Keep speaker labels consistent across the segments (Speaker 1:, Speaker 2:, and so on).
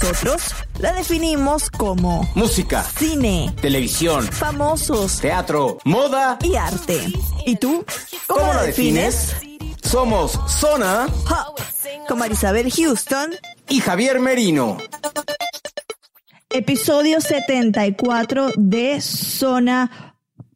Speaker 1: Nosotros la definimos como
Speaker 2: Música,
Speaker 1: cine,
Speaker 2: televisión,
Speaker 1: famosos
Speaker 2: teatro, moda.
Speaker 1: y arte. ¿Y tú? ¿Cómo, lo defines?
Speaker 2: Somos Zona
Speaker 1: Pop, con Marisabel Houston,
Speaker 2: y Javier Merino.
Speaker 1: episodio 74 de Zona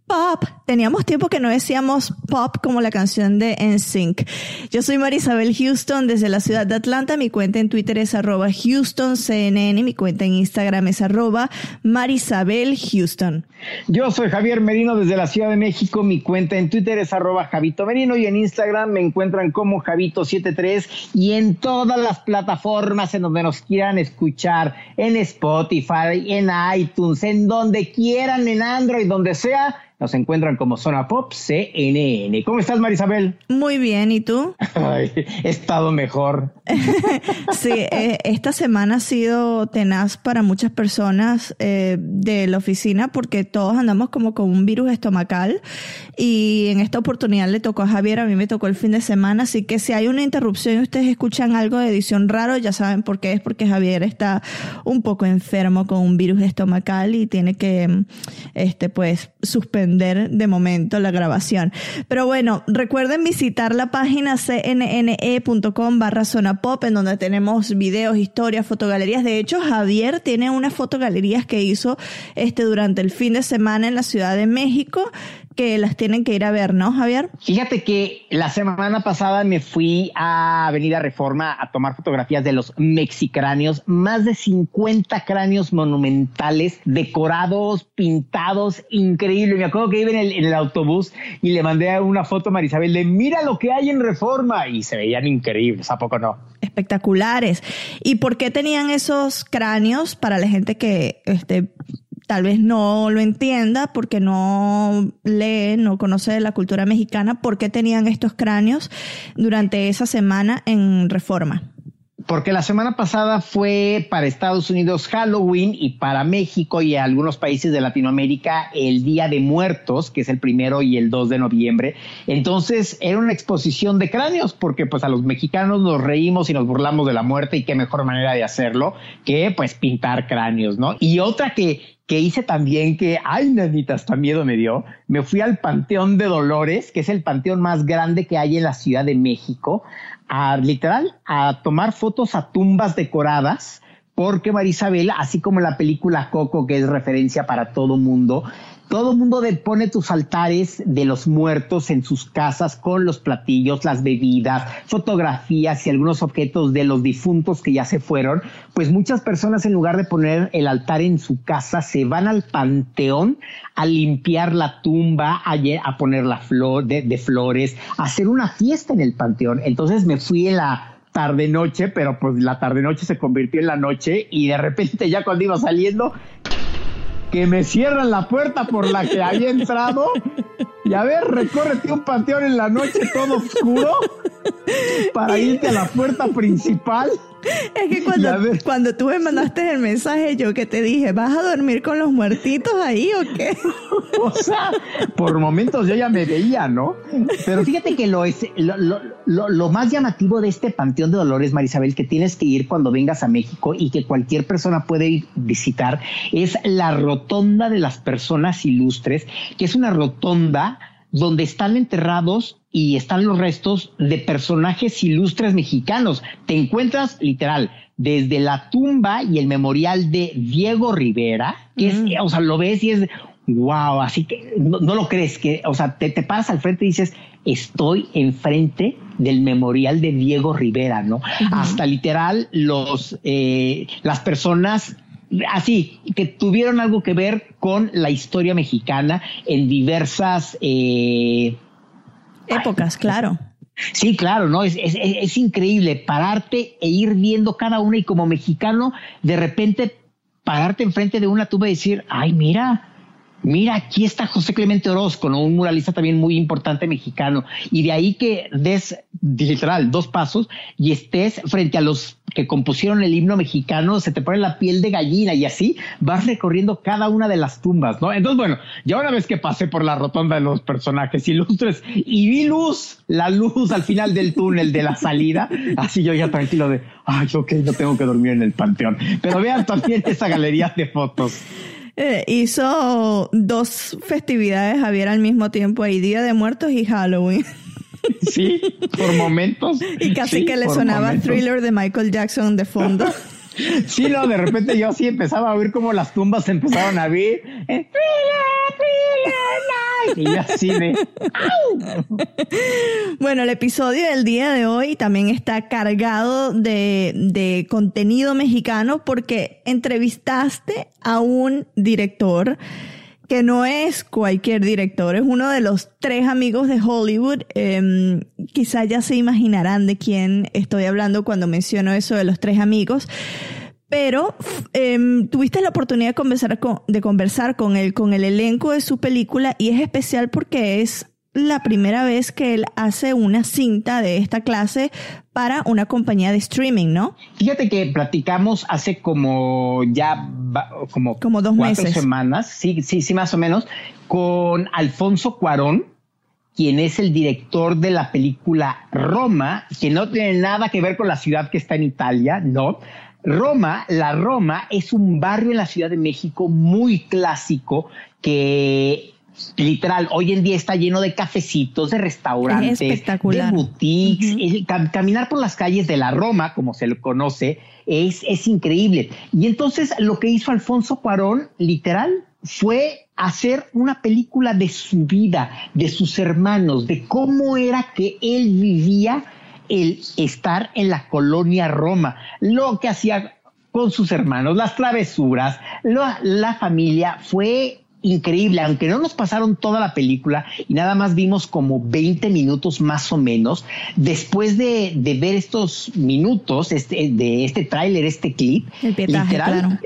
Speaker 1: Pop. Teníamos tiempo que no decíamos pop como la canción de NSYNC. Yo soy Marisabel Houston desde la ciudad de Atlanta. Mi cuenta en Twitter es arroba HoustonCNN. Mi cuenta en Instagram es arroba Marisabel Houston.
Speaker 3: Yo soy Javier Merino desde la Ciudad de México. Mi cuenta en Twitter es arroba Javito Merino y en Instagram me encuentran como Javito73 y en todas las plataformas en donde nos quieran escuchar, en Spotify, en iTunes, en donde quieran, en Android, donde sea, nos encuentran como Zona Pop CNN. ¿Cómo estás, Marisabel?
Speaker 1: Muy bien, ¿y tú?
Speaker 3: Ay, he estado mejor.
Speaker 1: Sí, eh, esta semana ha sido tenaz para muchas personas eh, de la oficina porque todos andamos como con un virus estomacal y en esta oportunidad le tocó a Javier, a mí me tocó el fin de semana, así que si hay una interrupción y ustedes escuchan algo de edición raro, ya saben por qué es, porque Javier está un poco enfermo con un virus estomacal y tiene que, mm, este, pues, suspender de momento la grabación. Pero bueno, recuerden visitar la página cnne.com barra zona pop en donde tenemos videos, historias, fotogalerías. De hecho, Javier tiene unas fotogalerías que hizo este durante el fin de semana en la Ciudad de México que las tienen que ir a ver, ¿no, Javier?
Speaker 3: Fíjate que la semana pasada me fui a Avenida Reforma a tomar fotografías de los mexicráneos, más de 50 cráneos monumentales, decorados, pintados, increíble. Me acuerdo que iba en el, en el autobús y le mandé una foto a Marisabel de mira lo que hay en Reforma y se veían increíbles, ¿a poco no?
Speaker 1: Espectaculares. ¿Y por qué tenían esos cráneos para la gente que este, tal vez no lo entienda porque no lee, no conoce de la cultura mexicana, por qué tenían estos cráneos durante esa semana en Reforma.
Speaker 3: Porque la semana pasada fue para Estados Unidos Halloween y para México y algunos países de Latinoamérica el Día de Muertos, que es el primero y el 2 de noviembre. Entonces era una exposición de cráneos, porque pues a los mexicanos nos reímos y nos burlamos de la muerte y qué mejor manera de hacerlo que pues pintar cráneos, ¿no? Y otra que que hice también que, ay, nanita, hasta miedo me dio. Me fui al Panteón de Dolores, que es el panteón más grande que hay en la Ciudad de México, a literal, a tomar fotos a tumbas decoradas, porque Marisabel, así como la película Coco, que es referencia para todo mundo, todo el mundo pone tus altares de los muertos en sus casas con los platillos, las bebidas, fotografías y algunos objetos de los difuntos que ya se fueron. Pues muchas personas en lugar de poner el altar en su casa se van al panteón a limpiar la tumba, a, poner la flor de, de flores, a hacer una fiesta en el panteón. Entonces me fui en la tarde noche, pero pues la tarde noche se convirtió en la noche y de repente ya cuando iba saliendo que me cierran la puerta por la que había entrado y a ver, recórrete un panteón en la noche todo oscuro para irte a la puerta principal.
Speaker 1: Es que cuando, cuando tú me mandaste el mensaje, yo que te dije, ¿vas a dormir con los muertitos ahí o qué?
Speaker 3: o sea, por momentos yo ya me veía, ¿no? Pero fíjate que lo, es, lo, lo, lo, más llamativo de este Panteón de Dolores, Marisabel, que tienes que ir cuando vengas a México y que cualquier persona puede ir visitar, es la rotonda de las personas ilustres, que es una rotonda donde están enterrados y están los restos de personajes ilustres mexicanos. Te encuentras literal desde la tumba y el memorial de Diego Rivera, que es, o sea, lo ves y es wow, así que no, lo crees, que, o sea, te, te paras al frente y dices, estoy enfrente del memorial de Diego Rivera, ¿no? Hasta literal los, eh, las personas así, que tuvieron algo que ver con la historia mexicana en diversas
Speaker 1: eh, épocas, claro.
Speaker 3: Sí, claro, ¿no? Es, es, es, increíble pararte e ir viendo cada una y como mexicano, de repente pararte enfrente de una tumba y decir, ay, mira, mira, aquí está José Clemente Orozco, ¿no? un muralista también muy importante mexicano, y de ahí que des literal dos pasos y estés frente a los que compusieron el himno mexicano, se te pone la piel de gallina y así vas recorriendo cada una de las tumbas, ¿no? Entonces, bueno, ya una vez que pasé por la rotonda de los personajes ilustres y vi luz, la luz al final del túnel de la salida, así yo ya tranquilo de, ay, ok, no tengo que dormir en el panteón. Pero vean también esa galería de fotos.
Speaker 1: Eh, hizo dos festividades, Javier, al mismo tiempo, ahí Día de Muertos y Halloween.
Speaker 3: Sí, por momentos.
Speaker 1: Y casi que le sonaba thriller de Michael Jackson de fondo.
Speaker 3: Sí, no, de repente yo sí empezaba a oír como las tumbas se empezaron a abrir. Eh, y así
Speaker 1: Bueno, el episodio del día de hoy también está cargado de, de contenido mexicano porque entrevistaste a un director que no es cualquier director, es uno de los tres amigos de Hollywood. Eh, quizá ya se imaginarán de quién estoy hablando cuando menciono eso de los tres amigos. Pero em, tuviste la oportunidad de conversar, con, de conversar con él, con el elenco de su película, y es especial porque es la primera vez que él hace una cinta de esta clase para una compañía de streaming, ¿no?
Speaker 3: Fíjate que platicamos hace como ya como, como dos cuatro meses. semanas, sí, sí, sí, más o menos, con Alfonso Cuarón, quien es el director de la película Roma, que no tiene nada que ver con la ciudad que está en Italia, no. Roma, la Roma es un barrio en la Ciudad de México muy clásico que literal, hoy en día está lleno de cafecitos, de restaurantes, de boutiques. caminar por las calles de la Roma, como se lo conoce, es, es increíble. Y entonces lo que hizo Alfonso Cuarón, literal, fue hacer una película de su vida, de sus hermanos, de cómo era que él vivía el estar en la colonia Roma, lo que hacía con sus hermanos, las travesuras, la familia, fue increíble, aunque no nos pasaron toda la película y nada más vimos como 20 minutos más o menos, después de, ver estos minutos este, de este tráiler, este clip, literal,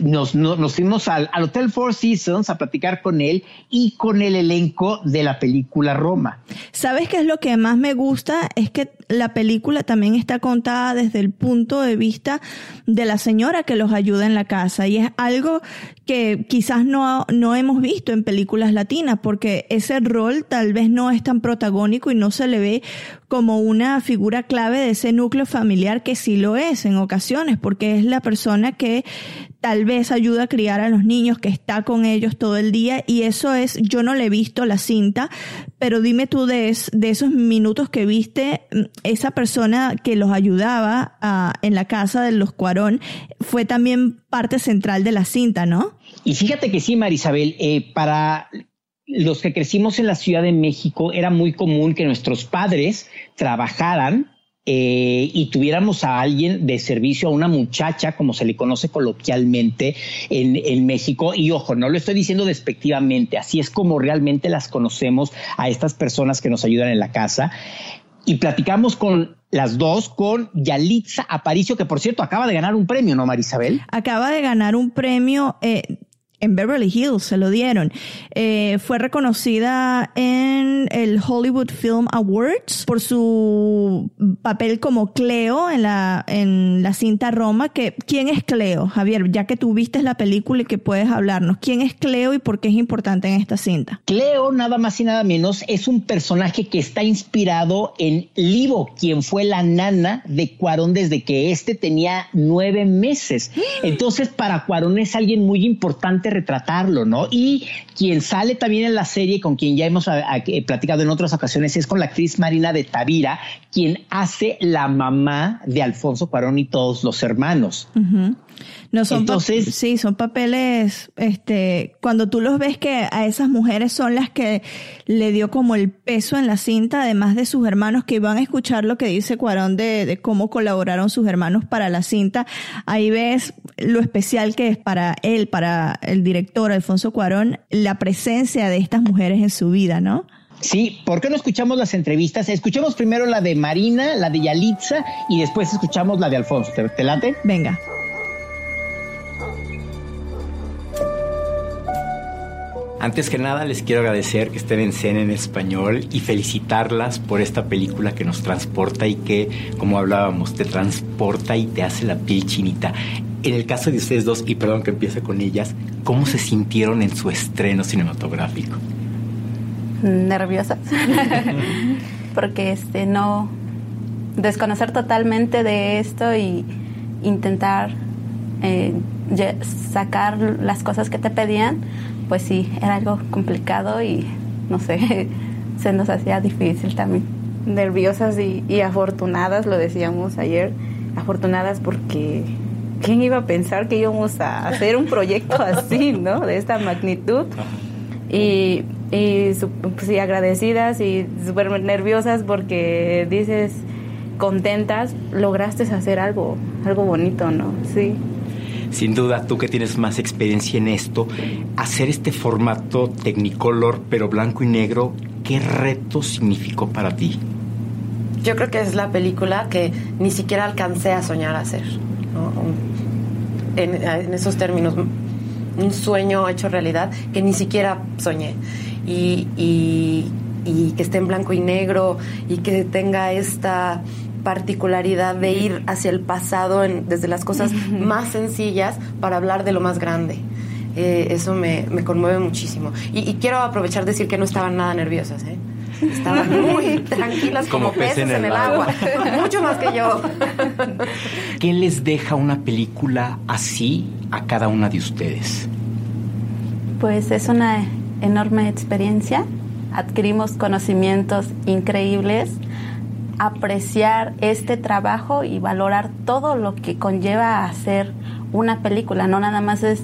Speaker 3: nos, nos, fuimos al, al, Hotel Four Seasons a platicar con él y con el elenco de la película Roma.
Speaker 1: ¿Sabes qué es lo que más me gusta? Es que la película también está contada desde el punto de vista de la señora que los ayuda en la casa. Y es algo que quizás no, no hemos visto en películas latinas porque ese rol tal vez no es tan protagónico y no se le ve como una figura clave de ese núcleo familiar que sí lo es en ocasiones porque es la persona que tal vez ayuda a criar a los niños, que está con ellos todo el día y eso es, yo no le he visto la cinta, pero dime tú de, de esos minutos que viste, mm, esa persona que los ayudaba ah, en la casa de los Cuarón fue también parte central de la cinta, ¿no?
Speaker 3: Y fíjate que sí, Marisabel, eh, para los que crecimos en la Ciudad de México era muy común que nuestros padres trabajaran eh, y tuviéramos a alguien de servicio, a una muchacha, como se le conoce coloquialmente en, en, México. Y ojo, no lo estoy diciendo despectivamente, así es como realmente las conocemos a estas personas que nos ayudan en la casa. Y platicamos con las dos, con Yalitza Aparicio, que por cierto acaba de ganar un premio, ¿no, Marisabel?
Speaker 1: Acaba de ganar un premio. Eh en Beverly Hills se lo dieron. Eh, fue reconocida en el Hollywood Film Awards por su papel como Cleo en la, en la cinta Roma. Que, ¿Quién es Cleo, Javier? Ya que tú viste la película y que puedes hablarnos. ¿Quién es Cleo y por qué es importante en esta cinta?
Speaker 3: Cleo, nada más y nada menos, es un personaje que está inspirado en Livo, quien fue la nana de Cuarón desde que éste tenía nueve meses. Entonces, para Cuarón es alguien muy importante importante retratarlo, ¿no? Y quien sale también en la serie, con quien ya hemos platicado en otras ocasiones, es con la actriz Marina de Tavira, quien hace la mamá de Alfonso Cuarón y todos los hermanos.
Speaker 1: No son Entonces, sí, son papeles, este, cuando tú los ves que a esas mujeres son las que le dio como el peso en la cinta, además de sus hermanos que iban a escuchar lo que dice Cuarón de, de cómo colaboraron sus hermanos para la cinta, ahí ves lo especial que es para él, para el director Alfonso Cuarón, la presencia de estas mujeres en su vida, ¿no?
Speaker 3: Sí, ¿por qué no escuchamos las entrevistas? Escuchemos primero la de Marina, la de Yalitza y después escuchamos la de Alfonso. te late?
Speaker 1: Venga.
Speaker 2: Antes que nada les quiero agradecer que estén en escena en español y felicitarlas por esta película que nos transporta y que, como hablábamos, te transporta y te hace la piel chinita. En el caso de ustedes dos, y perdón que empiece con ellas, ¿cómo se sintieron en su estreno cinematográfico?
Speaker 4: Nerviosas, porque este no desconocer totalmente de esto y intentar eh, sacar las cosas que te pedían pues sí, era algo complicado y no sé, se nos hacía difícil también.
Speaker 5: Nerviosas y, afortunadas, lo decíamos ayer, afortunadas porque ¿quién iba a pensar que íbamos a hacer un proyecto así, ¿no? De esta magnitud. Y, y pues, sí, agradecidas y súper nerviosas porque dices, contentas, lograste hacer algo, algo bonito, ¿no? Sí
Speaker 2: sin duda tú que tienes más experiencia en esto, hacer este formato Technicolor pero blanco y negro, ¿qué reto significó para ti?
Speaker 6: Yo creo que es la película que ni siquiera alcancé a soñar hacer. En, esos términos, un sueño hecho realidad que ni siquiera soñé. y, y que esté en blanco y negro y que tenga esta particularidad de ir hacia el pasado desde las cosas más sencillas para hablar de lo más grande. Eh, eso me, conmueve muchísimo. Y, quiero aprovechar de decir que no estaban nada nerviosas. ¿eh? Estaban muy tranquilas como, peces, en, el, agua. Mucho más que yo.
Speaker 2: ¿Qué les deja una película así a cada una de ustedes?
Speaker 4: Pues es una enorme experiencia. Adquirimos conocimientos increíbles apreciar este trabajo y valorar todo lo que conlleva hacer una película, no nada más es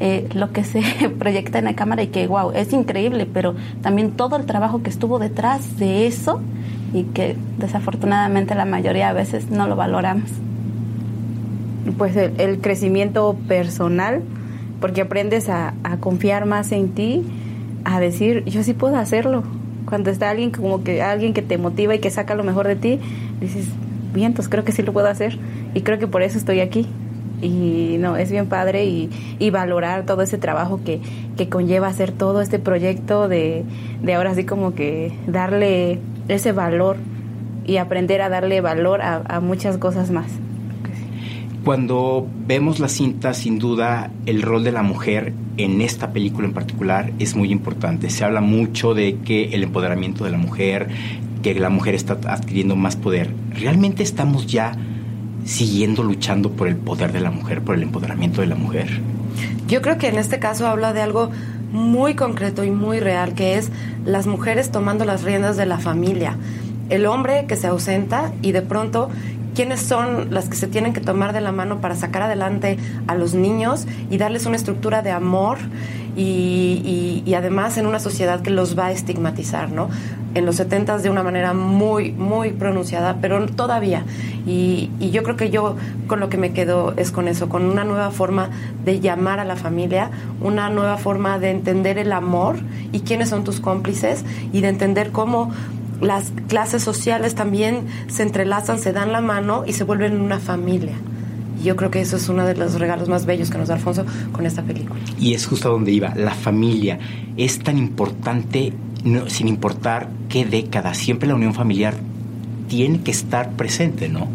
Speaker 4: eh, lo que se proyecta en la cámara y que, wow, es increíble, pero también todo el trabajo que estuvo detrás de eso y que desafortunadamente la mayoría de veces no lo valoramos.
Speaker 5: Pues el, crecimiento personal, porque aprendes a, a confiar más en ti, a decir, yo sí puedo hacerlo, cuando está alguien como que alguien que te motiva y que saca lo mejor de ti, dices, bien, pues creo que sí lo puedo hacer y creo que por eso estoy aquí. Y no, es bien padre y, valorar todo ese trabajo que, conlleva hacer todo este proyecto de, de ahora sí como que darle ese valor y aprender a darle valor a, a muchas cosas más.
Speaker 2: Cuando vemos la cinta, sin duda, el rol de la mujer en esta película en particular es muy importante. Se habla mucho de que el empoderamiento de la mujer, que la mujer está adquiriendo más poder. ¿Realmente estamos ya siguiendo luchando por el poder de la mujer, por el empoderamiento de la mujer?
Speaker 6: Yo creo que en este caso habla de algo muy concreto y muy real, que es las mujeres tomando las riendas de la familia. El hombre que se ausenta y de pronto quiénes son las que se tienen que tomar de la mano para sacar adelante a los niños y darles una estructura de amor y, además en una sociedad que los va a estigmatizar, ¿no? En los 70 de una manera muy, muy pronunciada, pero todavía. Y, y yo creo que yo con lo que me quedo es con eso, con una nueva forma de llamar a la familia, una nueva forma de entender el amor y quiénes son tus cómplices y de entender cómo las clases sociales también se entrelazan, se dan la mano y se vuelven una familia. Yo creo que eso es uno de los regalos más bellos que nos da Alfonso con esta película.
Speaker 2: Y es justo a donde iba, la familia. Es tan importante, sin importar qué década, siempre la unión familiar tiene que estar presente, ¿no?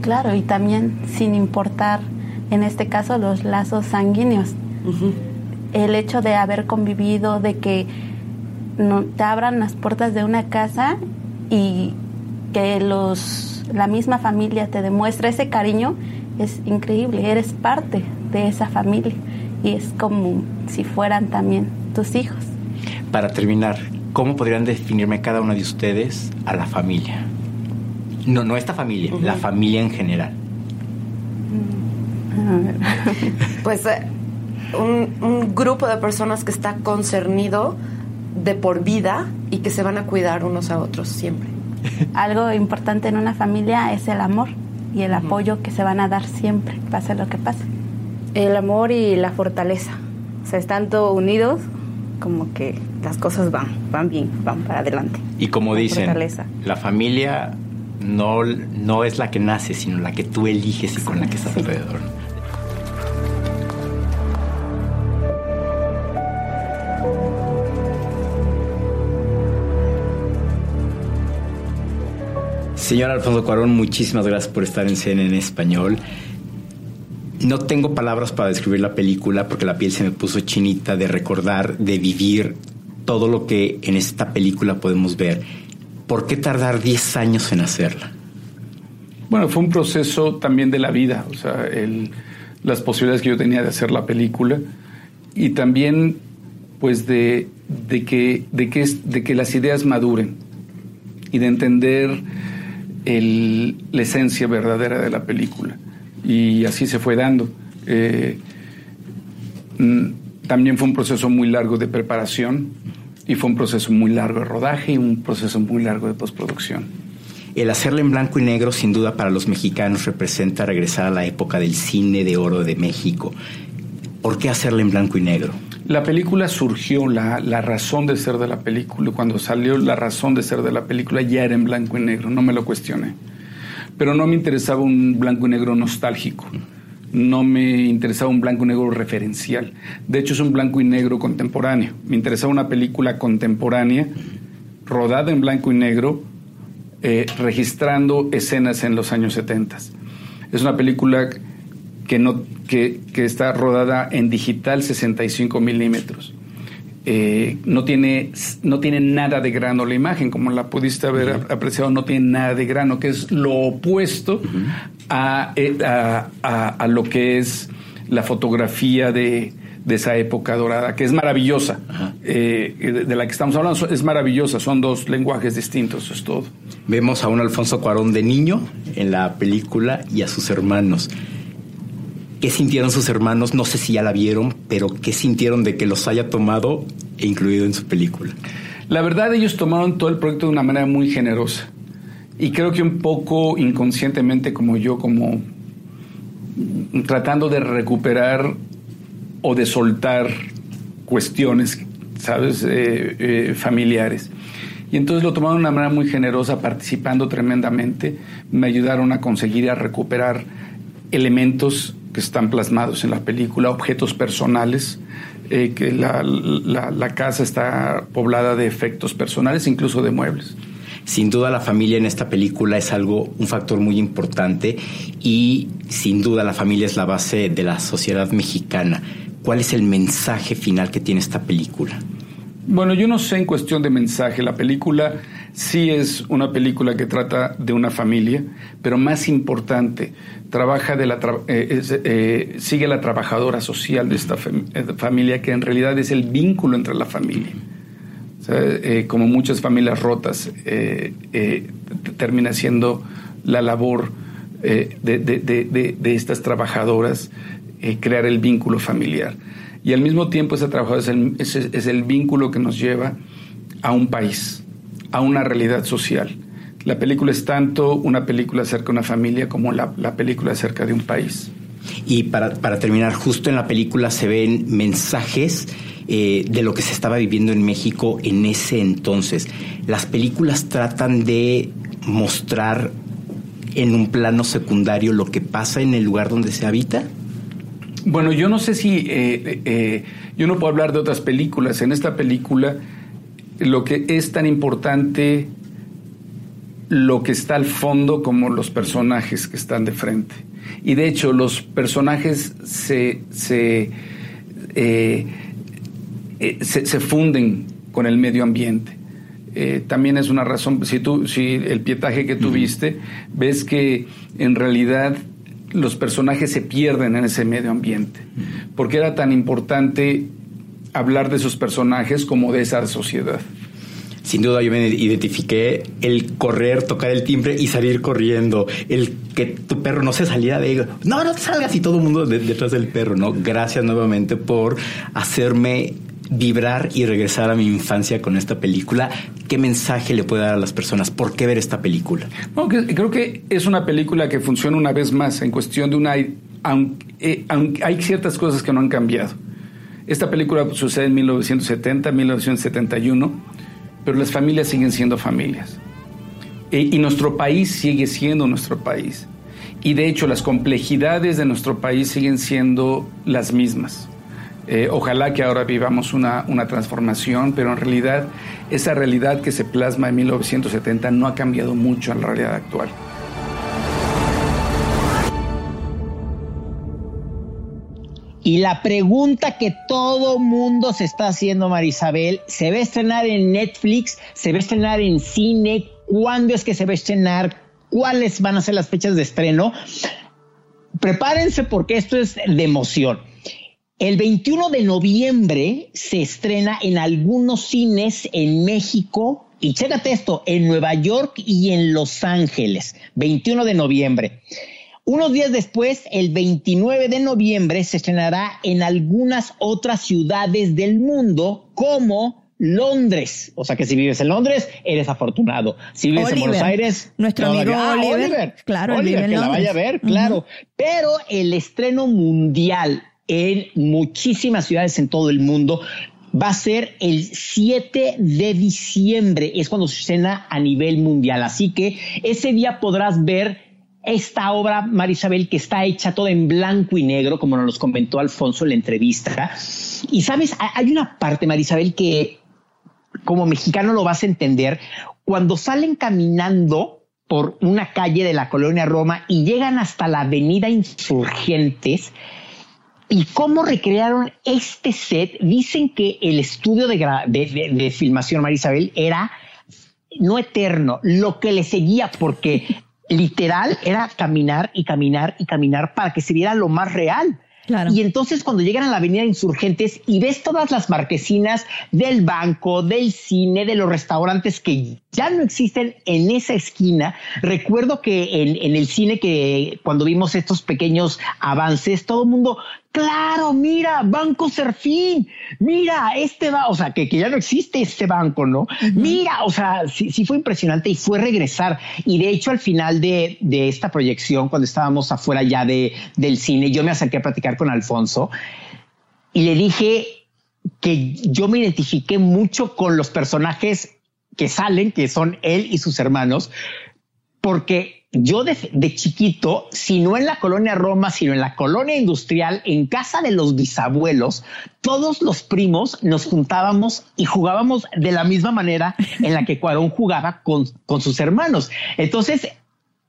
Speaker 4: Claro, y también sin importar, en este caso, los lazos sanguíneos. El hecho de haber convivido, de que no, te abran las puertas de una casa y que los la misma familia te demuestre ese cariño es increíble, eres parte de esa familia y es como si fueran también tus hijos.
Speaker 2: Para terminar, ¿cómo podrían definirme cada uno de ustedes a la familia? No, no esta familia, la familia en general.
Speaker 6: Pues eh, un, un grupo de personas que está concernido de por vida y que se van a cuidar unos a otros siempre.
Speaker 4: Algo importante en una familia es el amor y el apoyo que se van a dar siempre, pase lo que pase.
Speaker 5: El amor y la fortaleza. O sea, estando unidos, como que las cosas van, van bien, van para adelante.
Speaker 2: Y como
Speaker 5: La
Speaker 2: dicen,
Speaker 5: fortaleza.
Speaker 2: la familia no, no es la que nace, sino la que tú eliges y con la que estás alrededor. Señor Alfonso Cuarón, muchísimas gracias por estar en Cena en Español. No tengo palabras para describir la película porque la piel se me puso chinita de recordar, de vivir todo lo que en esta película podemos ver. ¿Por qué tardar 10 años en hacerla?
Speaker 7: Bueno, fue un proceso también de la vida, o sea, las posibilidades que yo tenía de hacer la película y también, pues, de, que, de, que, de que las ideas maduren y de entender el- la esencia verdadera de la película. Y así se fue dando. Eh, también fue un proceso muy largo de preparación y fue un proceso muy largo de rodaje y un proceso muy largo de postproducción.
Speaker 2: El hacerla en blanco y negro, sin duda, para los mexicanos representa regresar a la época del cine de oro de México. ¿Por qué hacerla en blanco y negro?
Speaker 7: La película surgió, la, la razón de ser de la película, cuando salió la razón de ser de la película ya era en blanco y negro, no me lo cuestioné. Pero no me interesaba un blanco y negro nostálgico, no me interesaba un blanco y negro referencial. De hecho es un blanco y negro contemporáneo. Me interesaba una película contemporánea, rodada en blanco y negro, eh, registrando escenas en los años 70. Es una película que, no, que, que está rodada en digital 65 milímetros. Eh, no, tiene, no tiene nada de grano la imagen, como la pudiste haber ap- apreciado, no tiene nada de grano, que es lo opuesto a, eh, a- a- a lo que es la fotografía de, de esa época dorada, que es maravillosa, eh, de, de la que estamos hablando, es maravillosa, son dos lenguajes distintos, eso es todo.
Speaker 2: Vemos a un Alfonso Cuarón de niño en la película y a sus hermanos. ¿Qué sintieron sus hermanos? No sé si ya la vieron, pero ¿qué sintieron de que los haya tomado e incluido en su película?
Speaker 7: La verdad, ellos tomaron todo el proyecto de una manera muy generosa. Y creo que un poco inconscientemente, como yo, como tratando de recuperar o de soltar cuestiones, ¿sabes?, Eh, eh, familiares. Y entonces lo tomaron de una manera muy generosa, participando tremendamente. Me ayudaron a conseguir a recuperar elementos que están plasmados en la película, objetos personales, eh, que la, la- la casa está poblada de efectos personales, incluso de muebles.
Speaker 2: Sin duda la familia en esta película es algo, un factor muy importante y sin duda la familia es la base de la sociedad mexicana. ¿Cuál es el mensaje final que tiene esta película?
Speaker 7: Bueno, yo no sé en cuestión de mensaje. La película sí es una película que trata de una familia, pero más importante, trabaja de la eh, eh, sigue la trabajadora social de esta eh, familia, que en realidad es el vínculo entre la familia. Eh, como muchas familias rotas, termina siendo la labor de, de- de- de- estas trabajadoras crear el vínculo familiar. Y al mismo tiempo esa trabajadora es el, es el vínculo que nos lleva a un país, a una realidad social. La película es tanto una película acerca de una familia como la, la película acerca de un país.
Speaker 2: Y para, para terminar, justo en la película se ven mensajes eh, de lo que se estaba viviendo en México en ese entonces. Las películas tratan de mostrar en un plano secundario lo que pasa en el lugar donde se habita.
Speaker 7: Bueno, yo no sé si eh, eh, yo no puedo hablar de otras películas. En esta película lo que es tan importante lo que está al fondo como los personajes que están de frente. Y de hecho los personajes se, se, eh, se, se funden con el medio ambiente. Eh, también es una razón, si tú, si el pietaje que tuviste, ves que en realidad los personajes se pierden en ese medio ambiente. Porque era tan importante hablar de esos personajes como de esa sociedad.
Speaker 2: Sin duda yo me identifiqué el correr, tocar el timbre y salir corriendo. El que tu perro no se saliera de... No, no te salgas y todo el mundo detrás del perro, ¿no? Gracias nuevamente por hacerme vibrar y regresar a mi infancia con esta película. ¿Qué mensaje le puede dar a las personas? ¿Por qué ver esta película?
Speaker 7: creo que es una película que funciona una vez más en cuestión de una... Aunque, aunque hay ciertas cosas que no han cambiado. Esta película sucede en 1970, 1971 pero las familias siguen siendo familias. E, y nuestro país sigue siendo nuestro país. Y de hecho las complejidades de nuestro país siguen siendo las mismas. Eh, ojalá que ahora vivamos una, una, transformación, pero en realidad esa realidad que se plasma en 1970 no ha cambiado mucho en la realidad actual.
Speaker 3: Y la pregunta que todo mundo se está haciendo, Marisabel, ¿se va a estrenar en Netflix? ¿Se va a estrenar en cine? ¿Cuándo es que se va a estrenar? ¿Cuáles van a ser las fechas de estreno? Prepárense porque esto es de emoción. El 21 de noviembre se estrena en algunos cines en México y chécate esto, en Nueva York y en Los Ángeles, 21 de noviembre. Unos días después, el 29 de noviembre, se estrenará en algunas otras ciudades del mundo como Londres. O sea que si vives en Londres, eres afortunado. Si vives en Buenos Aires,
Speaker 1: nuestro amigo ah, Oliver,
Speaker 3: Claro, Oliver, que la vaya a ver, claro. Pero el estreno mundial en muchísimas ciudades en todo el mundo va a ser el 7 de diciembre. Es cuando se a nivel mundial. Así que ese día podrás ver esta obra, Marisabel, que está hecha toda en blanco y negro, como nos comentó Alfonso en la entrevista. Y sabes, hay una parte, Marisabel, que como mexicano lo vas a entender, cuando salen caminando por una calle de la colonia Roma y llegan hasta la avenida Insurgentes, y cómo recrearon este set, dicen que el estudio de, de, de filmación, Marisabel, era no eterno, lo que le seguía, porque literal era caminar y caminar y caminar para que se viera lo más real. Y entonces cuando llegan a la avenida Insurgentes y ves todas las marquesinas del banco, del cine, de los restaurantes que ya no existen en esa esquina, recuerdo que en, en el cine que cuando vimos estos pequeños avances, todo el mundo claro, mira, Banco Serfín, mira, este va, o sea, que, que ya no existe este banco, ¿no? Mira, o sea, sí, sí, fue impresionante y fue regresar. Y de hecho, al final de, de esta proyección, cuando estábamos afuera ya de, del cine, yo me acerqué a platicar con Alfonso y le dije que yo me identifiqué mucho con los personajes que salen, que son él y sus hermanos, porque yo de, chiquito, si no en la colonia Roma, sino en la colonia industrial, en casa de los bisabuelos, todos los primos nos juntábamos y jugábamos de la misma manera en la que Cuarón jugaba con, con sus hermanos. Entonces,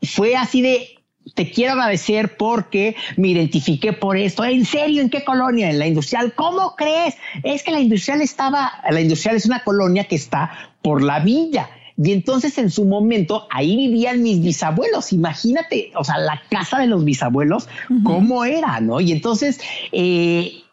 Speaker 3: fue así de, te quiero agradecer porque me identifiqué por esto. ¿En serio? ¿En qué colonia? En la industrial. ¿Cómo crees? Es que la industrial estaba, la industrial es una colonia que está por la villa. Y entonces en su momento ahí vivían mis bisabuelos. Imagínate, o sea, la casa de los bisabuelos, cómo era, ¿no? Y entonces, eh,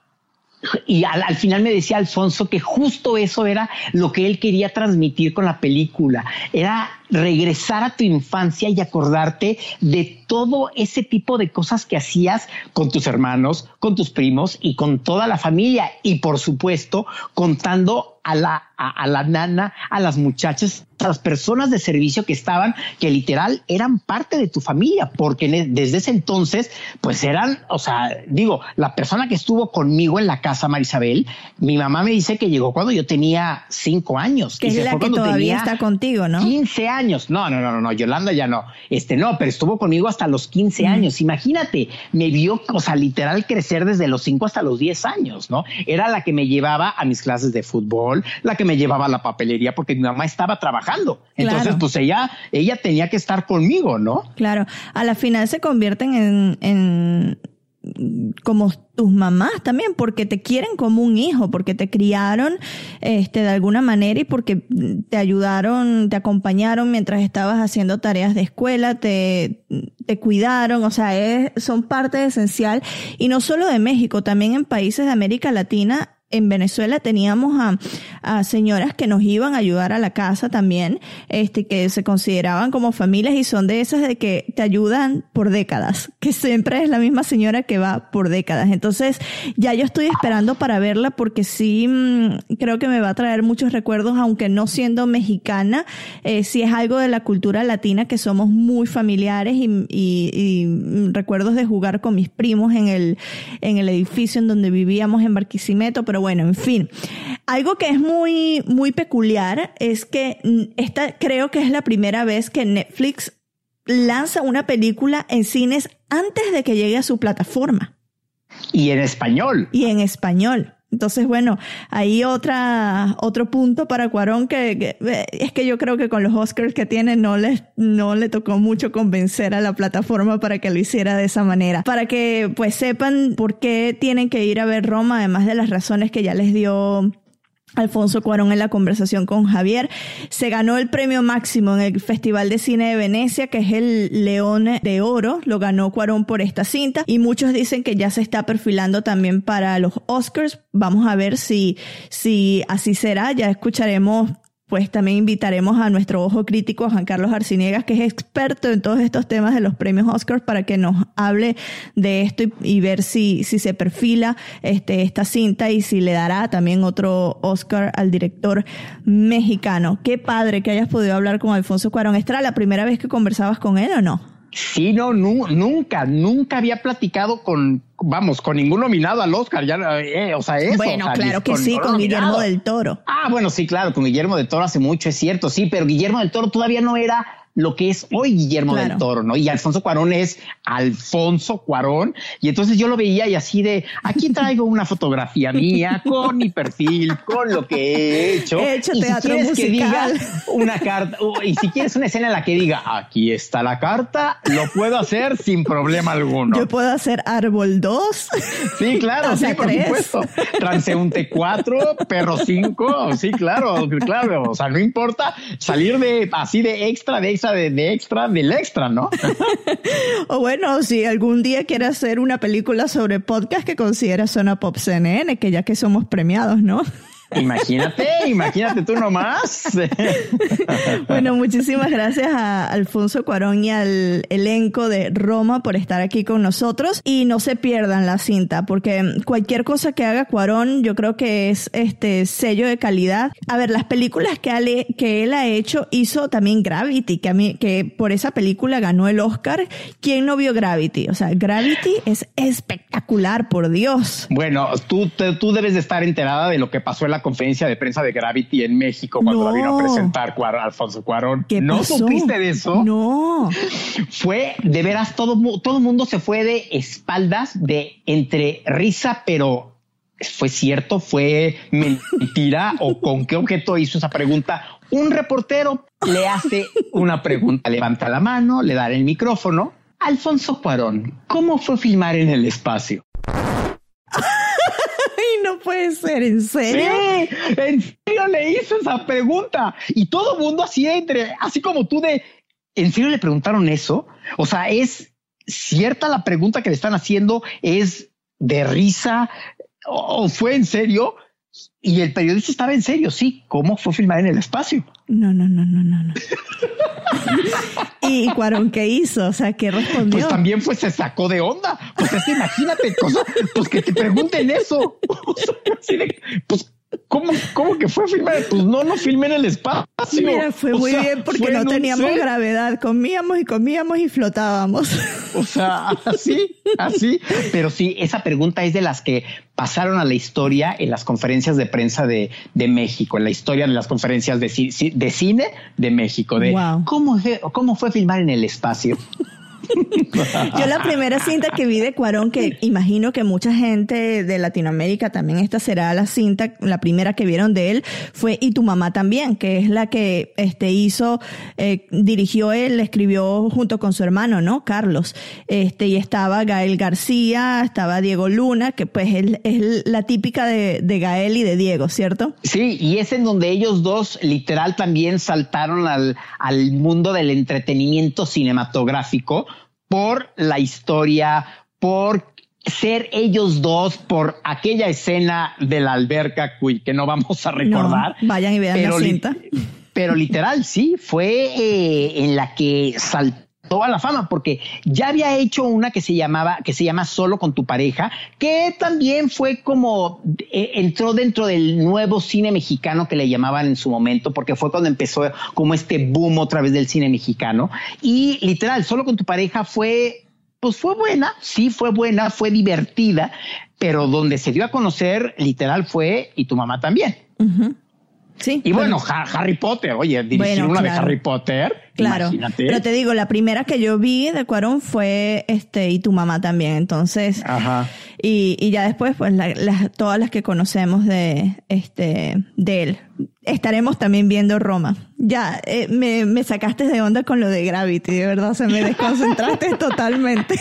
Speaker 3: y al, final me decía Alfonso que justo eso era lo que él quería transmitir con la película. Era regresar a tu infancia y acordarte de todo ese tipo de cosas que hacías con tus hermanos, con tus primos y con toda la familia. Y por supuesto, contando a la, a, la nana, a las muchachas, a las personas de servicio que estaban, que literal eran parte de tu familia, porque e, desde ese entonces, pues eran, o sea, digo, la persona que estuvo conmigo en la casa, Marisabel, mi mamá me dice que llegó cuando yo tenía cinco años.
Speaker 1: Que es la que todavía está contigo, ¿no?
Speaker 3: 15 años. No, no, no, no, Yolanda ya no. Este, no, pero estuvo conmigo hasta los 15 años. Imagínate, me vio, o sea, literal crecer desde los 5 hasta los 10 años, ¿no? Era la que me llevaba a mis clases de fútbol la que me llevaba a la papelería porque mi mamá estaba trabajando. Entonces, pues ella, ella tenía que estar conmigo, ¿no?
Speaker 1: Claro. A la final se convierten en, en como tus mamás también, porque te quieren como un hijo, porque te criaron este, de alguna manera y porque te ayudaron, te acompañaron mientras estabas haciendo tareas de escuela, te, te cuidaron, o sea, es, son parte esencial y no solo de México, también en países de América Latina en Venezuela teníamos a, señoras que nos iban a ayudar a la casa también, este, que se consideraban como familias y son de esas de que te ayudan por décadas, que siempre es la misma señora que va por décadas. Entonces, ya yo estoy esperando para verla porque sí mm, creo que me va a traer muchos recuerdos, aunque no siendo mexicana, eh, sí es algo de la cultura latina que somos muy familiares y, y, y recuerdos de jugar con mis primos en el, en el edificio en donde vivíamos en Barquisimeto, pero bueno, en fin. Algo que es muy, muy peculiar es que esta creo que es la primera vez que Netflix lanza una película en cines antes de que llegue a su plataforma.
Speaker 3: Y en español.
Speaker 1: Y en español. Entonces, bueno, ahí otra, otro punto para Cuarón que, que, es que yo creo que con los Oscars que tiene no le, no le tocó mucho convencer a la plataforma para que lo hiciera de esa manera. Para que pues sepan por qué tienen que ir a ver Roma, además de las razones que ya les dio Alfonso Cuarón en la conversación con Javier. Se ganó el premio máximo en el Festival de Cine de Venecia, que es el León de Oro. Lo ganó Cuarón por esta cinta. Y muchos dicen que ya se está perfilando también para los Oscars. Vamos a ver si, si así será. Ya escucharemos pues también invitaremos a nuestro ojo crítico, Juan Carlos Arciniegas, que es experto en todos estos temas de los premios Oscars, para que nos hable de esto y, ver si, si se perfila este, esta cinta y si le dará también otro Oscar al director mexicano. Qué padre que hayas podido hablar con Alfonso Cuarón. ¿Esta la primera vez que conversabas con él o no?
Speaker 3: Sí, no, nunca, nunca había platicado con, vamos, con ningún nominado al Oscar, ya, eh, o sea, eso.
Speaker 1: Bueno,
Speaker 3: o sea,
Speaker 1: claro que sí, con Guillermo
Speaker 3: nominado.
Speaker 1: del Toro.
Speaker 3: Ah, bueno, sí, claro, con Guillermo del Toro hace mucho, es cierto, sí, pero Guillermo del Toro todavía no era lo que es hoy Guillermo
Speaker 1: Claro.
Speaker 3: del Toro, ¿no? Y Alfonso Cuarón es Alfonso Cuarón. Y entonces yo lo veía y así de, aquí traigo una fotografía mía con mi perfil, con lo que he hecho.
Speaker 1: He hecho
Speaker 3: y
Speaker 1: teatro
Speaker 3: si quieres que diga
Speaker 1: musical.
Speaker 3: una carta, y si quieres una escena en la que diga, aquí está la carta, lo puedo hacer sin problema alguno.
Speaker 1: Yo puedo hacer Árbol 2.
Speaker 3: Sí, claro, sí, por
Speaker 1: tres.
Speaker 3: supuesto. Transeúnte 4, perro 5, sí, claro, claro. O sea, no importa salir de así de extra, de extra, de, extra, del extra, ¿no?
Speaker 1: O bueno, si algún día quiere hacer una película sobre podcast que considera Zona Pop CNN, que ya que somos premiados, ¿no?
Speaker 3: Imagínate, imagínate tú nomás.
Speaker 1: Bueno, muchísimas gracias a Alfonso Cuarón y al elenco de Roma por estar aquí con nosotros y no se pierdan la cinta porque cualquier cosa que haga Cuarón yo creo que es este sello de calidad. A ver, las películas que, ale- que él ha hecho hizo también Gravity, que a mí que por esa película ganó el Oscar. ¿Quién no vio Gravity? O sea, Gravity es espectacular, por Dios.
Speaker 3: Bueno, tú, te- tú debes de estar enterada de lo que pasó en la conferencia de prensa de Gravity en México cuando
Speaker 1: No.
Speaker 3: la vino a presentar Cuar- Alfonso Cuarón.
Speaker 1: ¿Qué
Speaker 3: ¿No
Speaker 1: pasó?
Speaker 3: supiste de eso?
Speaker 1: No.
Speaker 3: fue de veras todo mu- todo el mundo se fue de espaldas de entre risa pero fue cierto fue mentira o con qué objeto hizo esa pregunta un reportero le hace una pregunta levanta la mano le da el micrófono Alfonso Cuarón cómo fue filmar en el espacio
Speaker 1: puede ser, ¿en serio?
Speaker 3: Sí, en serio le hizo esa pregunta y todo mundo así entre, así como tú de, ¿en serio le preguntaron eso? O sea, es cierta la pregunta que le están haciendo, es de risa o fue en serio. Y el periodista estaba en serio, sí. ¿Cómo fue filmar en el espacio?
Speaker 1: No, no, no, no, no, no. ¿Y Cuarón qué hizo? O sea, ¿qué respondió?
Speaker 3: Pues también pues se sacó de onda. Pues es que imagínate, cosa, pues que te pregunten eso. Pues, ¿cómo, ¿cómo que fue filmar? Pues no, no filmé en el espacio.
Speaker 1: Mira, fue
Speaker 3: O
Speaker 1: muy
Speaker 3: sea,
Speaker 1: bien porque no teníamos gravedad. Comíamos y comíamos y flotábamos.
Speaker 3: O sea, así, así. Pero sí, esa pregunta es de las que pasaron a la historia en las conferencias de prensa de, de México, en la historia de las conferencias de, de cine de México, de
Speaker 1: Wow.
Speaker 3: ¿cómo, fue, cómo fue filmar en el espacio.
Speaker 1: Yo la primera cinta que vi de Cuarón, que imagino que mucha gente de Latinoamérica también esta será la cinta, la primera que vieron de él, fue Y tu mamá también, que es la que este hizo, eh, dirigió él, escribió junto con su hermano, ¿no? Carlos. Este, y estaba Gael García, estaba Diego Luna, que pues es la típica de, de Gael y de Diego, ¿cierto?
Speaker 3: Sí, y es en donde ellos dos literal también saltaron al, al mundo del entretenimiento cinematográfico por la historia, por ser ellos dos por aquella escena de la alberca que no vamos a recordar.
Speaker 1: vayan y vean la cinta.
Speaker 3: Pero literal, sí, fue eh, en la que saltó a la fama porque ya había hecho una que se llamaba que se llama solo con tu pareja que también fue como eh, entró dentro del nuevo cine mexicano que le llamaban en su momento porque fue cuando empezó como este boom otra vez del cine mexicano y literal solo con tu pareja fue pues fue buena, sí fue buena, fue divertida, pero donde se dio a conocer literal fue y tu mamá también.
Speaker 1: Sí.
Speaker 3: Y bueno, Harry Potter, oye, dirigir una de Harry Potter.
Speaker 1: Claro. Pero te digo, la primera que yo vi de Cuarón fue este y tu mamá también. Entonces, Ajá. Y, y ya después, pues todas las que conocemos de este de él. Estaremos también viendo Roma. Ya, eh, me, me sacaste de onda con lo de Gravity, de verdad, se me desconcentraste totalmente.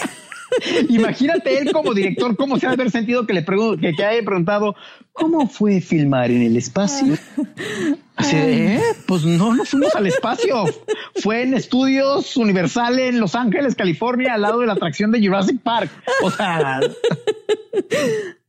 Speaker 3: Imagínate él como director, cómo se ha de haber sentido que le que, que haya preguntado cómo fue filmar en el espacio. Así ¿eh? pues no, no fuimos al espacio. Fue en estudios Universal en Los Ángeles, California, al lado de la atracción de Jurassic Park. O sea.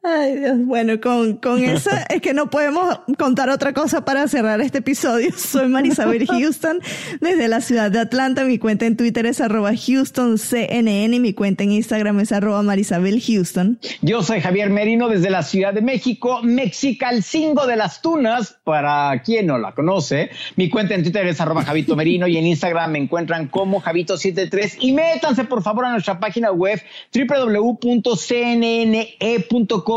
Speaker 1: Ay, Dios. Bueno, con, con eso es que no podemos contar otra cosa para cerrar este episodio. Soy Marisabel Houston desde la ciudad de Atlanta. Mi cuenta en Twitter es arroba HoustonCNN y mi cuenta en Instagram es arroba Marisabel Houston.
Speaker 3: Yo soy Javier Merino desde la Ciudad de México, Mexicalcingo de las Tunas, para quien no la conoce. Mi cuenta en Twitter es arroba Javito Merino y en Instagram me encuentran como Javito73 y métanse por favor a nuestra página web www.cnne.com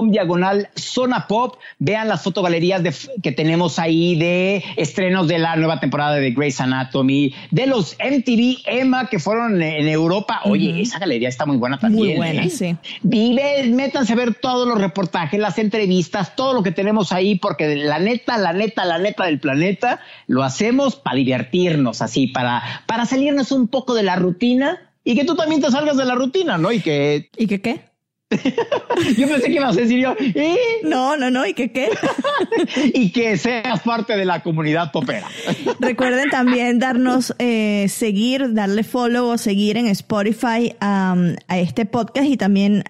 Speaker 3: diagonal zona pop. Vean las fotogalerías de, que tenemos ahí de estrenos de la nueva temporada de Grey's Anatomy, de los MTV Emma que fueron en Europa. Oye, esa galería está muy buena también.
Speaker 1: Muy buena,
Speaker 3: ¿eh?
Speaker 1: sí.
Speaker 3: Vive, métanse a ver todos los reportajes, las entrevistas, todo lo que tenemos ahí, porque la neta, la neta, la neta del planeta, lo hacemos para divertirnos, así, para, para salirnos un poco de la rutina y que tú también te salgas de la rutina, ¿no? Y que...
Speaker 1: ¿Y que qué?
Speaker 3: yo pensé que ibas a decir yo, ¿y?
Speaker 1: No, no, no, ¿y qué qué?
Speaker 3: y que seas parte de la comunidad popera.
Speaker 1: Recuerden también darnos, eh, seguir, darle follow o seguir en Spotify a este podcast y también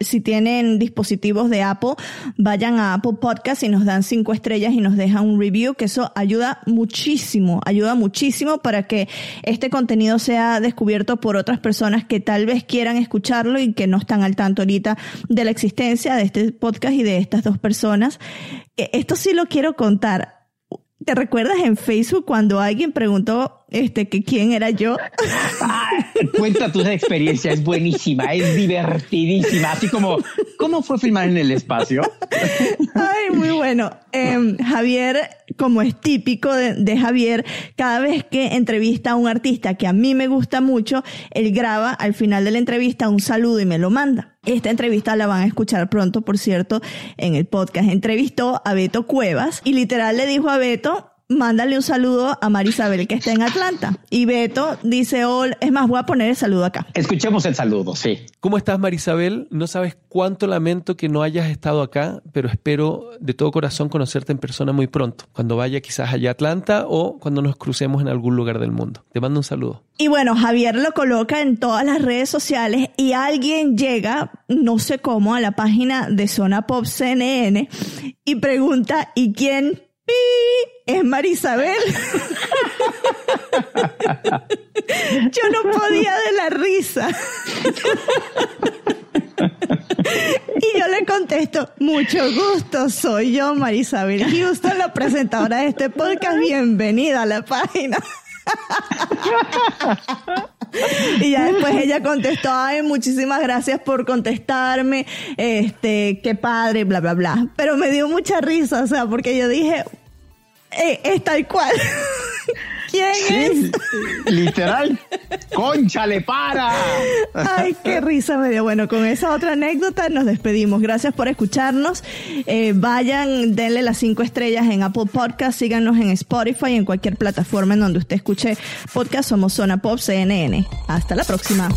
Speaker 1: si tienen dispositivos de Apple, vayan a Apple Podcast y nos dan cinco estrellas y nos dejan un review, que eso ayuda muchísimo, ayuda muchísimo para que este contenido sea descubierto por otras personas que tal vez quieran escucharlo y que no están al tanto ahorita de la existencia de este podcast y de estas dos personas. Eh, esto sí lo quiero contar. ¿Te recuerdas en Facebook cuando alguien preguntó este, que quién era yo?
Speaker 3: cuenta tu experiencia, es buenísima, es divertidísima, así como, ¿cómo fue filmar en el espacio?
Speaker 1: Ay, muy bueno. Em, Javier, como es típico de, Javier, cada vez que entrevista a un artista que a mí me gusta mucho, él graba al final de la entrevista un saludo y me lo manda. Esta entrevista la van a escuchar pronto, por cierto, en el podcast. Entrevistó a Beto Cuevas y literal le dijo a Beto, mándale un saludo a Marisabel que está en Atlanta. Y Beto dice, hola, es más, voy a poner el saludo acá.
Speaker 3: Escuchemos el saludo, sí.
Speaker 8: ¿Cómo estás Marisabel? No sabes cuánto lamento que no hayas estado acá, pero espero de todo corazón conocerte en persona muy pronto, cuando vaya quizás allá a Atlanta o cuando nos crucemos en algún lugar del mundo. Te mando un saludo.
Speaker 1: Y bueno, Javier lo coloca en todas las redes sociales y alguien llega, no sé cómo, a la página de Zona Pop CNN y pregunta, ¿y quién es Marisabel. Yo no podía de la risa. Y yo le contesto, mucho gusto, soy yo, Marisabel Houston, la presentadora de este podcast. Bienvenida a la página. y ya después ella contestó, ay, muchísimas gracias por contestarme, este, qué padre, bla, bla, bla. Pero me dio mucha risa, o sea, porque yo dije, eh, es tal cual. ¿Quién es?
Speaker 3: Literal. ¡Concha, le para!
Speaker 1: Ay, qué risa me dio. Bueno, con esa otra anécdota nos despedimos. Gracias por escucharnos. Eh, vayan, denle las cinco estrellas en Apple Podcast, síganos en Spotify, en cualquier plataforma en donde usted escuche podcast. Somos Zona Pop CNN. Hasta la próxima.